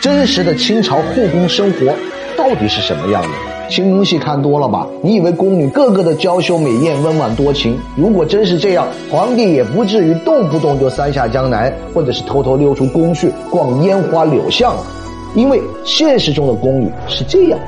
真实的清朝后宫生活到底是什么样的？清宫戏看多了吧？你以为宫女个个的娇羞美艳、温婉多情？如果真是这样，皇帝也不至于动不动就三下江南，或者是偷偷溜出宫去逛烟花柳巷啊。因为现实中的宫女是这样。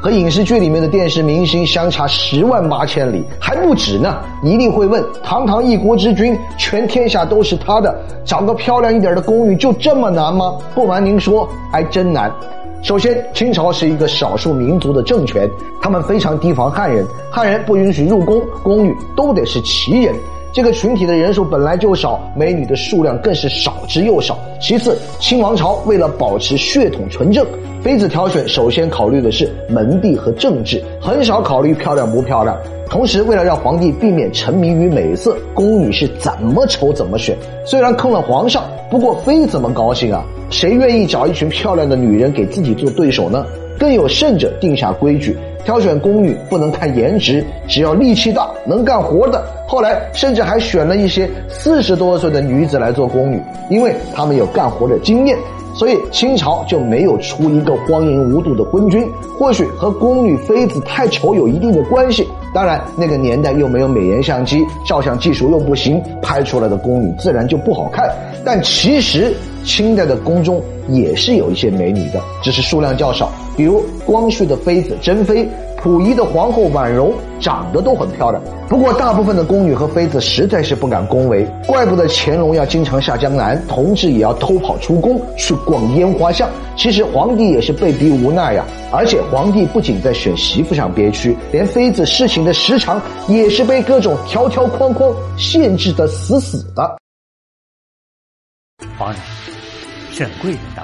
和影视剧里面的电视明星相差十万八千里，还不止呢。一定会问：堂堂一国之君，全天下都是他的，找个漂亮一点的宫女就这么难吗？不瞒您说，还真难。首先，清朝是一个少数民族的政权，他们非常提防汉人，汉人不允许入宫，宫女都得是旗人。这个群体的人数本来就少，美女的数量更是少之又少。其次，清王朝为了保持血统纯正，妃子挑选首先考虑的是门第和政治，很少考虑漂亮不漂亮。同时，为了让皇帝避免沉迷于美色，宫女是怎么丑怎么选。虽然坑了皇上，不过妃怎么高兴啊？谁愿意找一群漂亮的女人给自己做对手呢？更有甚者，定下规矩。挑选宫女不能看颜值，只要力气大、能干活的。后来甚至还选了一些四十多岁的女子来做宫女，因为她们有干活的经验。所以清朝就没有出一个荒淫无度的昏君。或许和宫女妃子太丑有一定的关系。当然，那个年代又没有美颜相机，照相技术又不行，拍出来的宫女自然就不好看。但其实清代的宫中也是有一些美女的，只是数量较少。比如光绪的妃子珍妃，溥仪的皇后婉容，长得都很漂亮。不过大部分的宫女和妃子实在是不敢恭维，怪不得乾隆要经常下江南，同治也要偷跑出宫去逛烟花巷。其实皇帝也是被逼无奈呀。而且皇帝不仅在选媳妇上憋屈，连妃子侍寝的时长也是被各种条条框框限制的死死的。皇上，沈贵人到。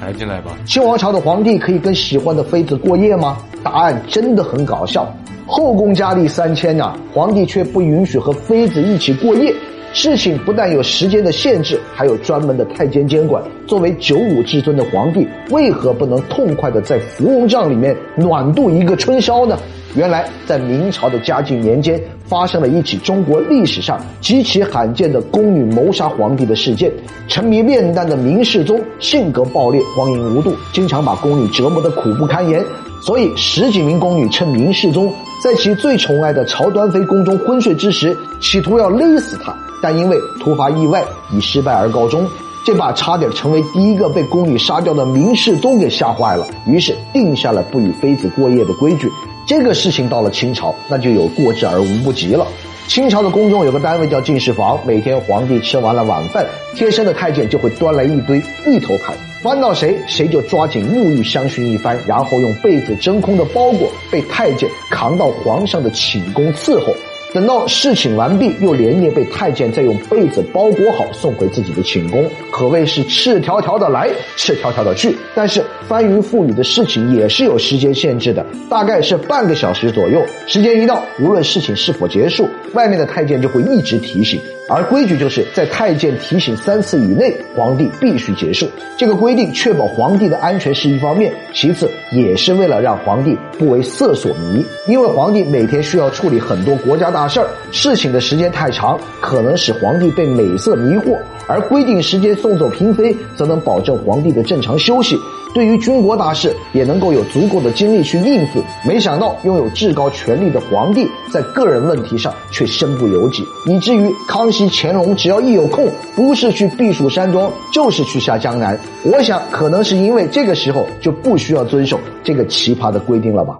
抬进来吧。清王朝的皇帝可以跟喜欢的妃子过夜吗？答案真的很搞笑。后宫佳丽三千呐，皇帝却不允许和妃子一起过夜。事情不但有时间的限制，还有专门的太监监管。作为九五至尊的皇帝，为何不能痛快的在芙蓉帐里面暖度一个春宵呢？原来，在明朝的嘉靖年间，发生了一起中国历史上极其罕见的宫女谋杀皇帝的事件。沉迷炼丹的明世宗性格暴烈，荒淫无度，经常把宫女折磨得苦不堪言。所以，十几名宫女趁明世宗在其最宠爱的曹端妃宫中昏睡之时，企图要勒死他，但因为突发意外，以失败而告终。这把差点成为第一个被宫女杀掉的明世宗给吓坏了，于是定下了不与妃子过夜的规矩。这个事情到了清朝，那就有过之而无不及了。清朝的宫中有个单位叫进士房，每天皇帝吃完了晚饭，贴身的太监就会端来一堆芋头盘，翻到谁谁就抓紧沐浴香薰一番，然后用被子真空的包裹，被太监扛到皇上的寝宫伺候。等到侍寝完毕，又连夜被太监再用被子包裹好送回自己的寝宫，可谓是赤条条的来，赤条条的去。但是翻云覆雨的事情也是有时间限制的，大概是半个小时左右。时间一到，无论事情是否结束，外面的太监就会一直提醒。而规矩就是在太监提醒三次以内，皇帝必须结束。这个规定确保皇帝的安全是一方面，其次也是为了让皇帝不为色所迷。因为皇帝每天需要处理很多国家大事儿，事情的时间太长，可能使皇帝被美色迷惑。而规定时间送走嫔妃，则能保证皇帝的正常休息。对于军国大事，也能够有足够的精力去应付。没想到拥有至高权力的皇帝，在个人问题上却身不由己，以至于康熙、乾隆只要一有空，不是去避暑山庄，就是去下江南。我想，可能是因为这个时候就不需要遵守这个奇葩的规定了吧。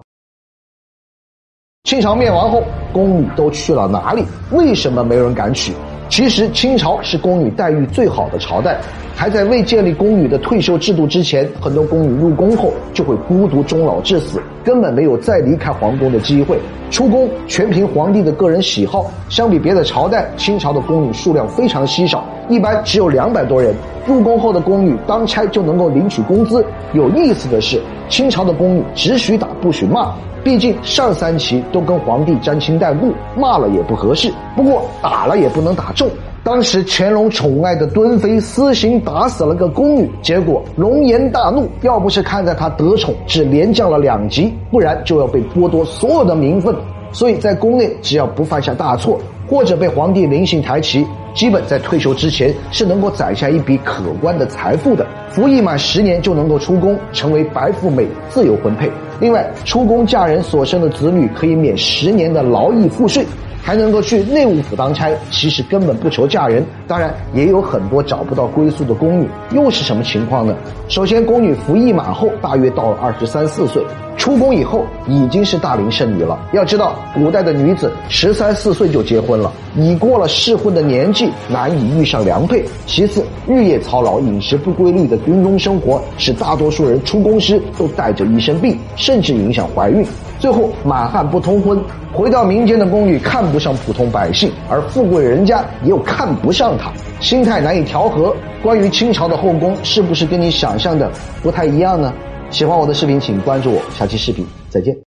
清朝灭亡后，宫女都去了哪里？为什么没人敢娶？其实清朝是宫女待遇最好的朝代，还在未建立宫女的退休制度之前，很多宫女入宫后就会孤独终老致死，根本没有再离开皇宫的机会。出宫全凭皇帝的个人喜好。相比别的朝代，清朝的宫女数量非常稀少，一般只有两百多人。入宫后的宫女当差就能够领取工资。有意思的是，清朝的宫女只许打不许骂。毕竟上三旗都跟皇帝沾亲带故，骂了也不合适。不过打了也不能打中。当时乾隆宠爱的敦妃私刑打死了个宫女，结果龙颜大怒。要不是看在她得宠，只连降了两级，不然就要被剥夺所有的名分。所以在宫内，只要不犯下大错，或者被皇帝临幸抬旗，基本在退休之前是能够攒下一笔可观的财富的。服役满十年就能够出宫，成为白富美，自由婚配。另外，出宫嫁人所生的子女可以免十年的劳役赋税。还能够去内务府当差，其实根本不愁嫁人。当然，也有很多找不到归宿的宫女，又是什么情况呢？首先，宫女服役满后，大约到了二十三四岁，出宫以后已经是大龄剩女了。要知道，古代的女子十三四岁就结婚了，已过了适婚的年纪，难以遇上良配。其次，日夜操劳、饮食不规律的军中生活，使大多数人出宫时都带着一身病，甚至影响怀孕。最后，满汉不通婚，回到民间的宫女看不上普通百姓，而富贵人家又看不上她，心态难以调和。关于清朝的后宫，是不是跟你想象的不太一样呢？喜欢我的视频，请关注我，下期视频再见。